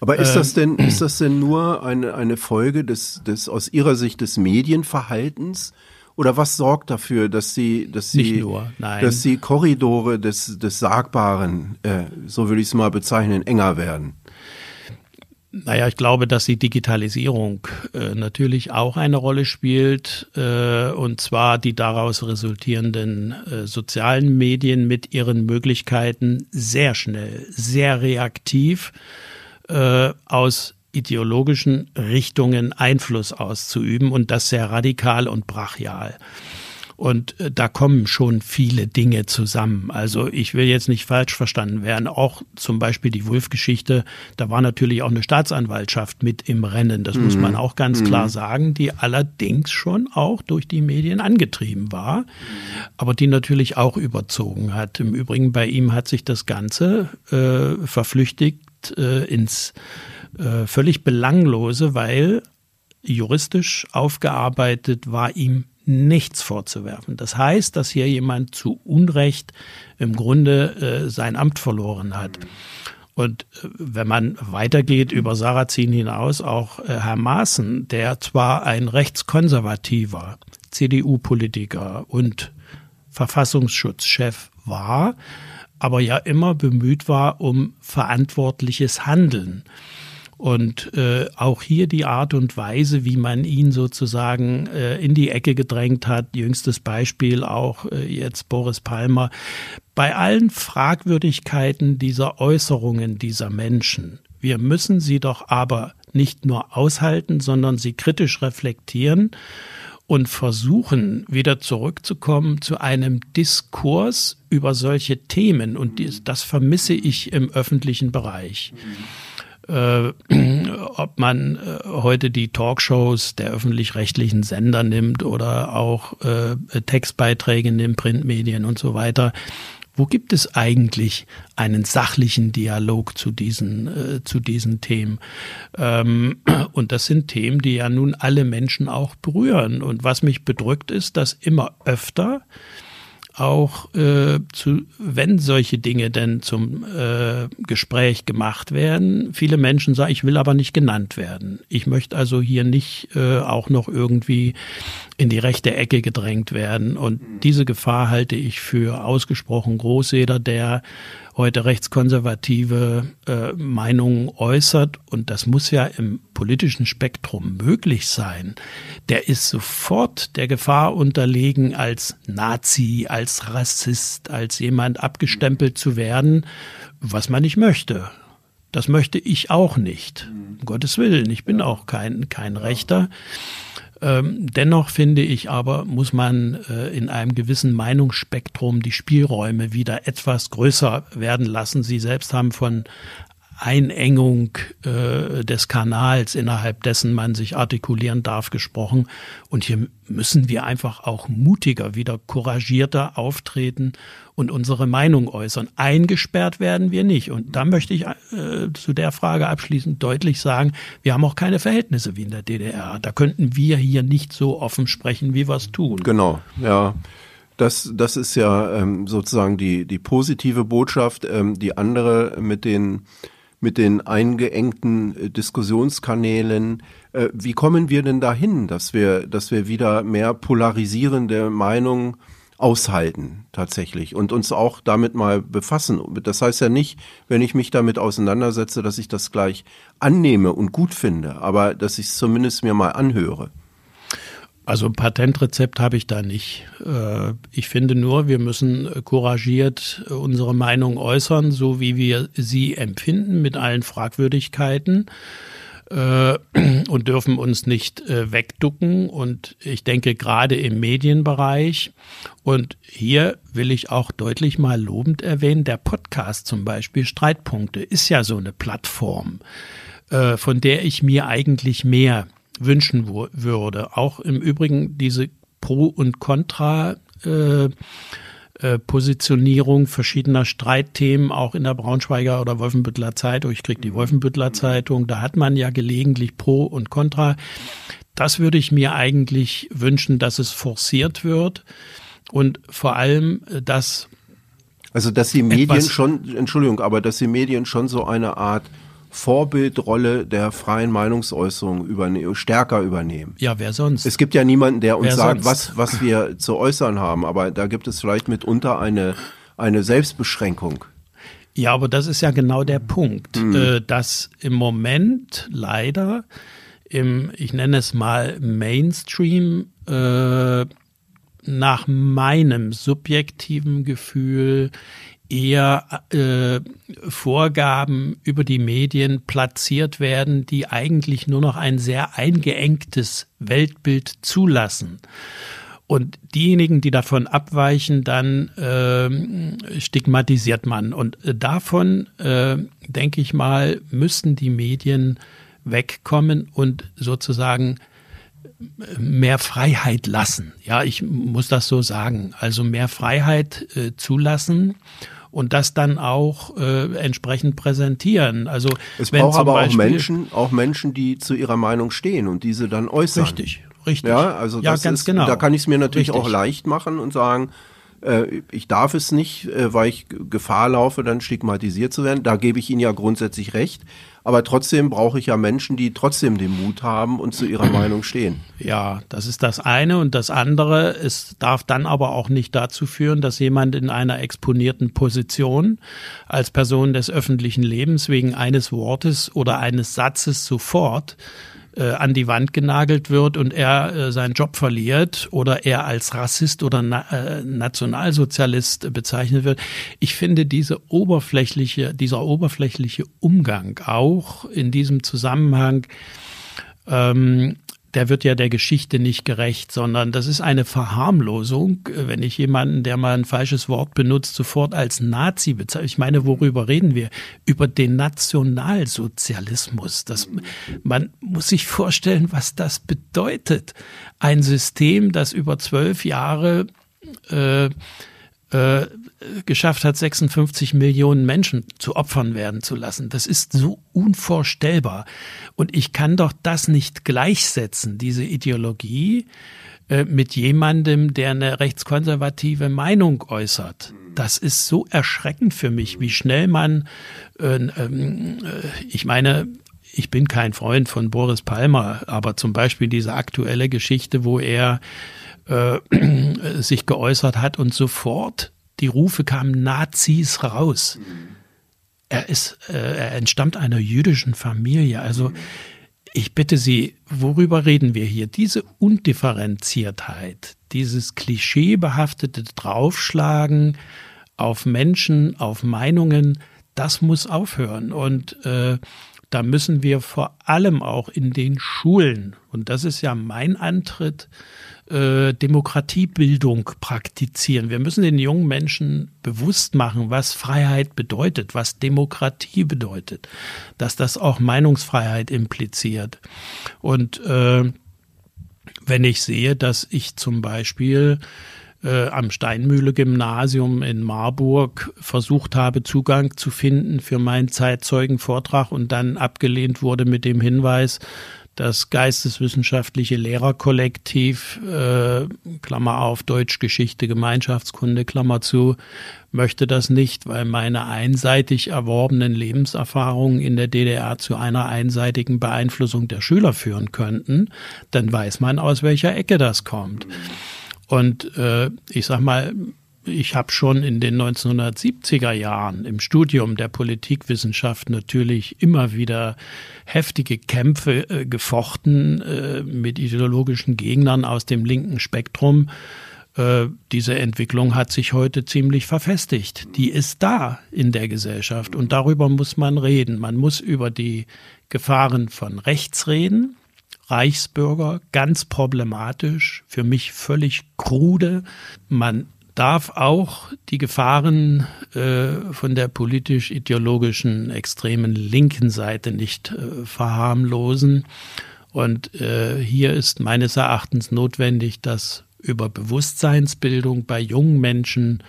aber ist das denn, ist das denn nur eine, eine Folge des, des, aus Ihrer Sicht des Medienverhaltens? Oder was sorgt dafür, dass sie, dass sie, nur, dass die Korridore des, des Sagbaren, äh, so würde ich es mal bezeichnen, enger werden? Naja, ich glaube, dass die Digitalisierung äh, natürlich auch eine Rolle spielt, äh, und zwar die daraus resultierenden äh, sozialen Medien mit ihren Möglichkeiten sehr schnell, sehr reaktiv äh, aus ideologischen Richtungen Einfluss auszuüben und das sehr radikal und brachial. Und äh, da kommen schon viele Dinge zusammen. Also ich will jetzt nicht falsch verstanden werden. Auch zum Beispiel die Wulf-Geschichte, da war natürlich auch eine Staatsanwaltschaft mit im Rennen. Das mhm. muss man auch ganz mhm. klar sagen, die allerdings schon auch durch die Medien angetrieben war, aber die natürlich auch überzogen hat. Im Übrigen bei ihm hat sich das Ganze äh, verflüchtigt äh, ins äh, völlig Belanglose, weil juristisch aufgearbeitet war ihm nichts vorzuwerfen. Das heißt, dass hier jemand zu Unrecht im Grunde äh, sein Amt verloren hat. Und äh, wenn man weitergeht über Sarrazin hinaus, auch äh, Herr Maaßen, der zwar ein rechtskonservativer CDU-Politiker und Verfassungsschutzchef war, aber ja immer bemüht war um verantwortliches Handeln. Und äh, auch hier die Art und Weise, wie man ihn sozusagen äh, in die Ecke gedrängt hat, jüngstes Beispiel auch äh, jetzt Boris Palmer, bei allen Fragwürdigkeiten dieser Äußerungen dieser Menschen, wir müssen sie doch aber nicht nur aushalten, sondern sie kritisch reflektieren und versuchen, wieder zurückzukommen zu einem Diskurs über solche Themen. Und das vermisse ich im öffentlichen Bereich. Äh, ob man äh, heute die Talkshows der öffentlich-rechtlichen Sender nimmt oder auch äh, Textbeiträge in den Printmedien und so weiter wo gibt es eigentlich einen sachlichen Dialog zu diesen, äh, zu diesen Themen? Ähm, und das sind Themen, die ja nun alle Menschen auch berühren. Und was mich bedrückt ist, dass immer öfter auch äh, zu, wenn solche Dinge denn zum äh, Gespräch gemacht werden, viele Menschen sagen, ich will aber nicht genannt werden. Ich möchte also hier nicht äh, auch noch irgendwie in die rechte Ecke gedrängt werden. Und diese Gefahr halte ich für ausgesprochen groß. Jeder, der heute rechtskonservative äh, Meinungen äußert, und das muss ja im politischen Spektrum möglich sein, der ist sofort der Gefahr unterlegen, als Nazi, als Rassist, als jemand abgestempelt zu werden, was man nicht möchte. Das möchte ich auch nicht. Um Gottes Willen, ich bin auch kein, kein Rechter. Ähm, dennoch finde ich aber, muss man äh, in einem gewissen Meinungsspektrum die Spielräume wieder etwas größer werden lassen. Sie selbst haben von Einengung äh, des Kanals, innerhalb dessen man sich artikulieren darf, gesprochen. Und hier müssen wir einfach auch mutiger, wieder couragierter auftreten und unsere Meinung äußern. Eingesperrt werden wir nicht. Und da möchte ich äh, zu der Frage abschließend deutlich sagen, wir haben auch keine Verhältnisse wie in der DDR. Da könnten wir hier nicht so offen sprechen, wie wir es tun. Genau, ja. Das, das ist ja ähm, sozusagen die, die positive Botschaft. Ähm, die andere mit den mit den eingeengten äh, Diskussionskanälen. Äh, wie kommen wir denn dahin, dass wir, dass wir wieder mehr polarisierende Meinungen aushalten tatsächlich und uns auch damit mal befassen. Das heißt ja nicht, wenn ich mich damit auseinandersetze, dass ich das gleich annehme und gut finde, aber dass ich es zumindest mir mal anhöre. Also ein Patentrezept habe ich da nicht. Äh, ich finde nur, wir müssen couragiert unsere Meinung äußern, so wie wir sie empfinden, mit allen Fragwürdigkeiten äh, und dürfen uns nicht äh, wegducken. Und ich denke gerade im Medienbereich, und hier will ich auch deutlich mal lobend erwähnen, der Podcast zum Beispiel, Streitpunkte, ist ja so eine Plattform, von der ich mir eigentlich mehr wünschen würde. Auch im Übrigen diese Pro- und Contra- äh, äh, Positionierung verschiedener Streitthemen auch in der Braunschweiger oder Wolfenbüttler Zeitung. Ich kriege die Wolfenbüttler Zeitung. Da hat man ja gelegentlich Pro und Contra. Das würde ich mir eigentlich wünschen, dass es forciert wird und vor allem, äh, dass also dass die Medien schon, Entschuldigung, aber dass die Medien schon so eine Art Vorbildrolle der freien Meinungsäußerung überne stärker übernehmen. Ja, wer sonst? Es gibt ja niemanden, der uns wer sagt, was, was wir zu äußern haben, aber da gibt es vielleicht mitunter eine, eine Selbstbeschränkung. Ja, aber das ist ja genau der Punkt, mhm. äh, dass im Moment leider im, ich nenne es mal Mainstream, äh, nach meinem subjektiven Gefühl eher äh, Vorgaben über die Medien platziert werden, die eigentlich nur noch ein sehr eingeengtes Weltbild zulassen. Und diejenigen, die davon abweichen, dann äh, stigmatisiert man. Und äh, davon, äh, denke ich mal, müssten die Medien wegkommen und sozusagen mehr Freiheit lassen. Ja, ich muss das so sagen. Also mehr Freiheit äh, zulassen und das dann auch äh, entsprechend präsentieren. Also es braucht aber Beispiel, auch Menschen, auch Menschen, die zu ihrer Meinung stehen und diese dann äußern. Richtig, richtig. Ja, also ja, ganz ist, genau. Da kann ich es mir natürlich richtig. auch leicht machen und sagen, äh, ich darf es nicht, äh, weil ich Gefahr laufe, dann stigmatisiert zu werden. Da gebe ich Ihnen ja grundsätzlich recht. Aber trotzdem brauche ich ja Menschen, die trotzdem den Mut haben und zu ihrer Meinung stehen. Ja, das ist das eine. Und das andere, es darf dann aber auch nicht dazu führen, dass jemand in einer exponierten Position als Person des öffentlichen Lebens wegen eines Wortes oder eines Satzes sofort äh, an die Wand genagelt wird und er äh, seinen Job verliert oder er als Rassist oder Na äh, Nationalsozialist bezeichnet wird. Ich finde diese oberflächliche, dieser oberflächliche Umgang auch in diesem Zusammenhang ähm, der wird ja der Geschichte nicht gerecht, sondern das ist eine Verharmlosung, wenn ich jemanden, der mal ein falsches Wort benutzt, sofort als Nazi bezeichne. Ich meine, worüber reden wir? Über den Nationalsozialismus. Das, man muss sich vorstellen, was das bedeutet. Ein System, das über zwölf Jahre äh, äh, geschafft hat, 56 Millionen Menschen zu Opfern werden zu lassen. Das ist so unvorstellbar. Und ich kann doch das nicht gleichsetzen, diese Ideologie, äh, mit jemandem, der eine rechtskonservative Meinung äußert. Das ist so erschreckend für mich, wie schnell man, äh, äh, ich meine, ich bin kein Freund von Boris Palmer, aber zum Beispiel diese aktuelle Geschichte, wo er äh, sich geäußert hat und sofort die Rufe kamen Nazis raus. Er ist, äh, er entstammt einer jüdischen Familie. Also ich bitte Sie, worüber reden wir hier? Diese Undifferenziertheit, dieses klischeebehaftete Draufschlagen auf Menschen, auf Meinungen, das muss aufhören. Und äh, da müssen wir vor allem auch in den Schulen, und das ist ja mein Antritt, äh, Demokratiebildung praktizieren. Wir müssen den jungen Menschen bewusst machen, was Freiheit bedeutet, was Demokratie bedeutet, dass das auch Meinungsfreiheit impliziert. Und äh, wenn ich sehe, dass ich zum Beispiel äh, am Steinmühle-Gymnasium in Marburg versucht habe, Zugang zu finden für meinen Zeitzeugenvortrag und dann abgelehnt wurde mit dem Hinweis, das geisteswissenschaftliche Lehrerkollektiv, äh, Klammer auf, Deutsch, Geschichte, Gemeinschaftskunde, Klammer zu, möchte das nicht, weil meine einseitig erworbenen Lebenserfahrungen in der DDR zu einer einseitigen Beeinflussung der Schüler führen könnten, dann weiß man, aus welcher Ecke das kommt. Und äh, ich sag mal, ich habe schon in den 1970er Jahren im Studium der Politikwissenschaft natürlich immer wieder heftige Kämpfe äh, gefochten äh, mit ideologischen Gegnern aus dem linken Spektrum. Äh, diese Entwicklung hat sich heute ziemlich verfestigt. Die ist da in der Gesellschaft und darüber muss man reden. Man muss über die Gefahren von rechts reden. Reichsbürger, ganz problematisch, für mich völlig krude. Man darf auch die Gefahren äh, von der politisch-ideologischen extremen linken Seite nicht äh, verharmlosen. Und äh, hier ist meines Erachtens notwendig, dass über Bewusstseinsbildung bei jungen Menschen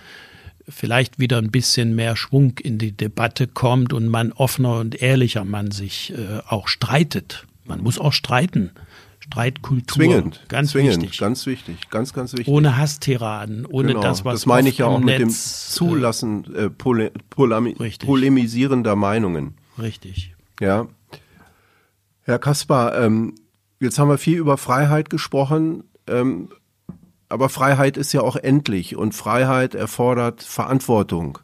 vielleicht wieder ein bisschen mehr Schwung in die Debatte kommt und man offener und ehrlicher man sich äh, auch streitet. Man muss auch streiten. Streitkultur. Zwingend. Ganz zwingend, wichtig. Ganz wichtig. Ganz, ganz wichtig. Ohne Hasstiraden, ohne Genau. das, was das meine ich ja auch mit dem Netz, Zulassen äh, pole, polami, polemisierender Meinungen. Äh, richtig. Ja. Herr Kaspar, ähm, jetzt haben wir viel über Freiheit gesprochen, ähm, aber Freiheit ist ja auch endlich und Freiheit erfordert Verantwortung.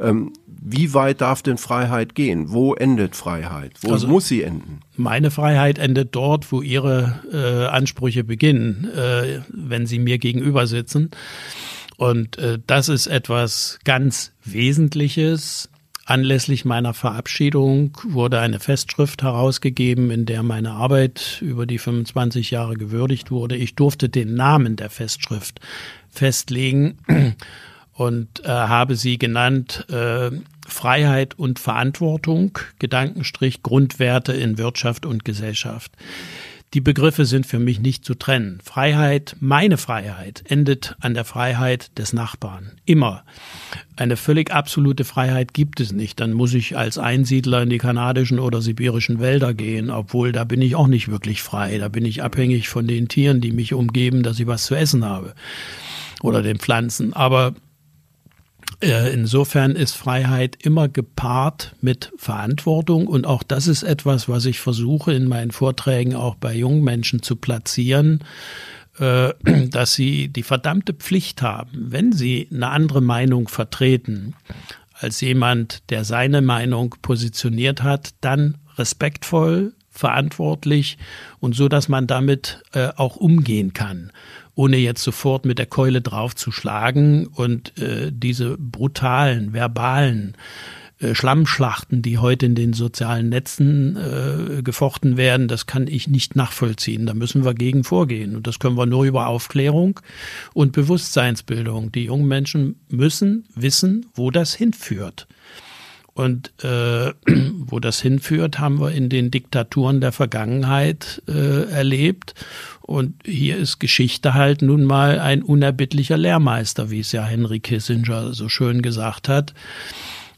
Ähm, wie weit darf denn Freiheit gehen? Wo endet Freiheit? Wo Also- muss sie enden? Meine Freiheit endet dort, wo Ihre äh, Ansprüche beginnen, äh, wenn Sie mir gegenüber sitzen. Und äh, das ist etwas ganz Wesentliches. Anlässlich meiner Verabschiedung wurde eine Festschrift herausgegeben, in der meine Arbeit über die 25 Jahre gewürdigt wurde. Ich durfte den Namen der Festschrift festlegen und äh, habe sie genannt äh, Freiheit und Verantwortung, Gedankenstrich Grundwerte in Wirtschaft und Gesellschaft. Die Begriffe sind für mich nicht zu trennen. Freiheit, meine Freiheit, endet an der Freiheit des Nachbarn. Immer. Eine völlig absolute Freiheit gibt es nicht. Dann muss ich als Einsiedler in die kanadischen oder sibirischen Wälder gehen, obwohl da bin ich auch nicht wirklich frei. Da bin ich abhängig von den Tieren, die mich umgeben, dass ich was zu essen habe. Oder den Pflanzen. Aber Insofern ist Freiheit immer gepaart mit Verantwortung und auch das ist etwas, was ich versuche in meinen Vorträgen auch bei jungen Menschen zu platzieren, äh, dass sie die verdammte Pflicht haben, wenn sie eine andere Meinung vertreten als jemand, der seine Meinung positioniert hat, dann respektvoll, verantwortlich und so, dass man damit äh, auch umgehen kann ohne jetzt sofort mit der Keule draufzuschlagen und äh, diese brutalen, verbalen äh, Schlammschlachten, die heute in den sozialen Netzen äh, gefochten werden, das kann ich nicht nachvollziehen. Da müssen wir gegen vorgehen. Und das können wir nur über Aufklärung und Bewusstseinsbildung. Die jungen Menschen müssen wissen, wo das hinführt. Und äh, wo das hinführt, haben wir in den Diktaturen der Vergangenheit äh, erlebt. Und hier ist Geschichte halt nun mal ein unerbittlicher Lehrmeister, wie es ja Henry Kissinger so schön gesagt hat.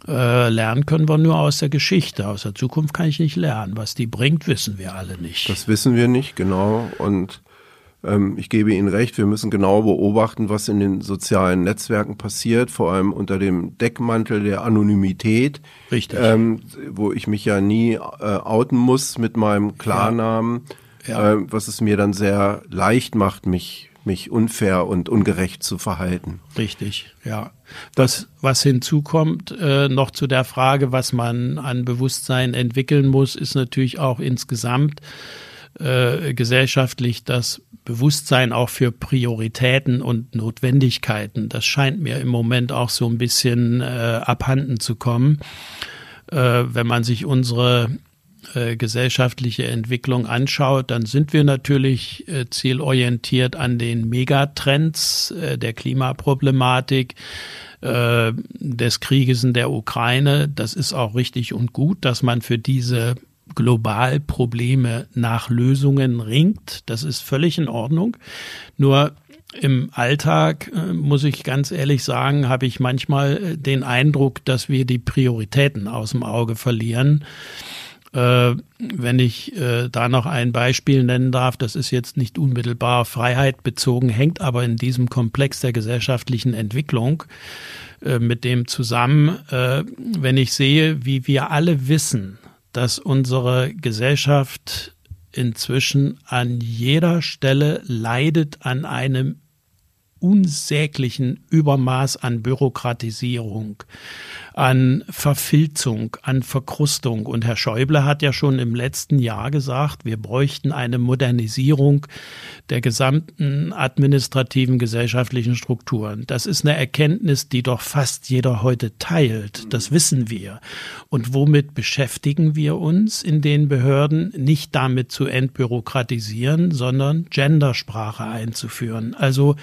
Äh, lernen können wir nur aus der Geschichte. Aus der Zukunft kann ich nicht lernen. Was die bringt, wissen wir alle nicht. Das wissen wir nicht, genau. Und ähm, ich gebe Ihnen recht, wir müssen genau beobachten, was in den sozialen Netzwerken passiert, vor allem unter dem Deckmantel der Anonymität. Richtig. Ähm, wo ich mich ja nie äh, outen muss mit meinem Klarnamen, Ja. Äh, was es mir dann sehr leicht macht, mich mich unfair und ungerecht zu verhalten. Richtig, ja. Was, was hinzukommt, äh, noch zu der Frage, was man an Bewusstsein entwickeln muss, ist natürlich auch insgesamt äh, gesellschaftlich das Bewusstsein auch für Prioritäten und Notwendigkeiten. Das scheint mir im Moment auch so ein bisschen äh, abhanden zu kommen. Äh, wenn man sich unsere äh, gesellschaftliche Entwicklung anschaut, dann sind wir natürlich äh, zielorientiert an den Megatrends der Klimaproblematik, des Krieges in der Ukraine. Das ist auch richtig und gut, dass man für diese Globalprobleme nach Lösungen ringt. Das ist völlig in Ordnung. Nur im Alltag, äh, muss ich ganz ehrlich sagen, habe ich manchmal äh, den Eindruck, dass wir die Prioritäten aus dem Auge verlieren. Äh, wenn ich da noch ein Beispiel nennen darf, das ist jetzt nicht unmittelbar Freiheit bezogen, hängt aber in diesem Komplex der gesellschaftlichen Entwicklung mit dem zusammen, wenn ich sehe, wie wir alle wissen, dass unsere Gesellschaft inzwischen an jeder Stelle leidet an einem unsäglichen Übermaß an Bürokratisierung, an Verfilzung, an Verkrustung. Und Herr Schäuble hat ja schon im letzten Jahr gesagt, wir bräuchten eine Modernisierung der gesamten administrativen gesellschaftlichen Strukturen. Das ist eine Erkenntnis, die doch fast jeder heute teilt. Das wissen wir. Und womit beschäftigen wir uns in den Behörden? Nicht damit zu entbürokratisieren, sondern Gendersprache einzuführen. Also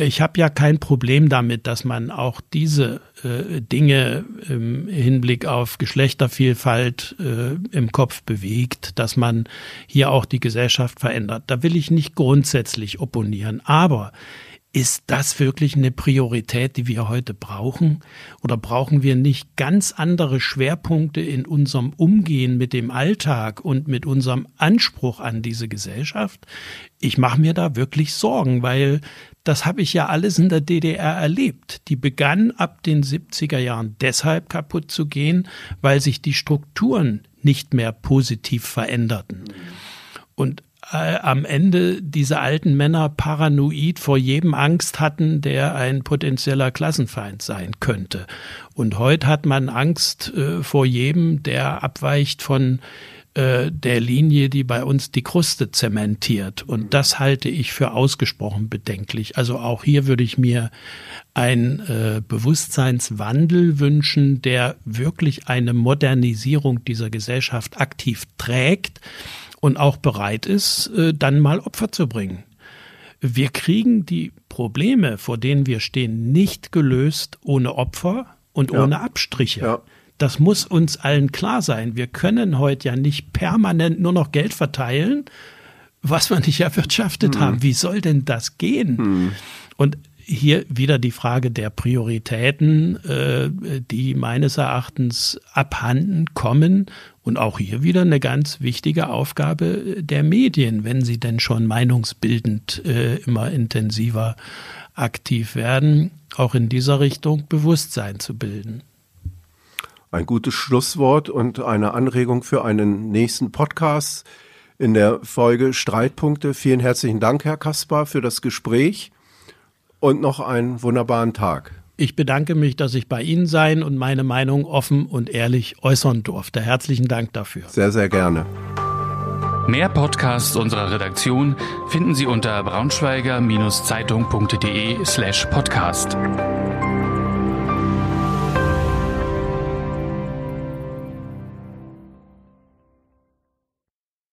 ich habe ja kein Problem damit, dass man auch diese äh, Dinge im Hinblick auf Geschlechtervielfalt äh, im Kopf bewegt, dass man hier auch die Gesellschaft verändert. Da will ich nicht grundsätzlich opponieren. Aber ist das wirklich eine Priorität, die wir heute brauchen? Oder brauchen wir nicht ganz andere Schwerpunkte in unserem Umgehen mit dem Alltag und mit unserem Anspruch an diese Gesellschaft? Ich mache mir da wirklich Sorgen, weil das habe ich ja alles in der DDR erlebt. Die begann ab den 70er Jahren deshalb kaputt zu gehen, weil sich die Strukturen nicht mehr positiv veränderten. Und äh, am Ende diese alten Männer paranoid vor jedem Angst hatten, der ein potenzieller Klassenfeind sein könnte. Und heute hat man Angst äh, vor jedem, der abweicht von äh, der Linie, die bei uns die Kruste zementiert. Und das halte ich für ausgesprochen bedenklich. Also auch hier würde ich mir ein äh, Bewusstseinswandel wünschen, der wirklich eine Modernisierung dieser Gesellschaft aktiv trägt und auch bereit ist, äh, dann mal Opfer zu bringen. Wir kriegen die Probleme, vor denen wir stehen, nicht gelöst ohne Opfer und ja. ohne Abstriche. Ja. Das muss uns allen klar sein. Wir können heute ja nicht permanent nur noch Geld verteilen, was wir nicht erwirtschaftet hm. haben. Wie soll denn das gehen? Hm. Und hier wieder die Frage der Prioritäten, äh, die meines Erachtens abhanden kommen. Und auch hier wieder eine ganz wichtige Aufgabe der Medien, wenn sie denn schon meinungsbildend äh, immer intensiver aktiv werden, auch in dieser Richtung Bewusstsein zu bilden. Ein gutes Schlusswort und eine Anregung für einen nächsten Podcast in der Folge Streitpunkte. Vielen herzlichen Dank, Herr Kaspar, für das Gespräch und noch einen wunderbaren Tag. Ich bedanke mich, dass ich bei Ihnen sein und meine Meinung offen und ehrlich äußern durfte. Herzlichen Dank dafür. Sehr, sehr gerne. Mehr Podcasts unserer Redaktion finden Sie unter braunschweiger-zeitung.de slash podcast.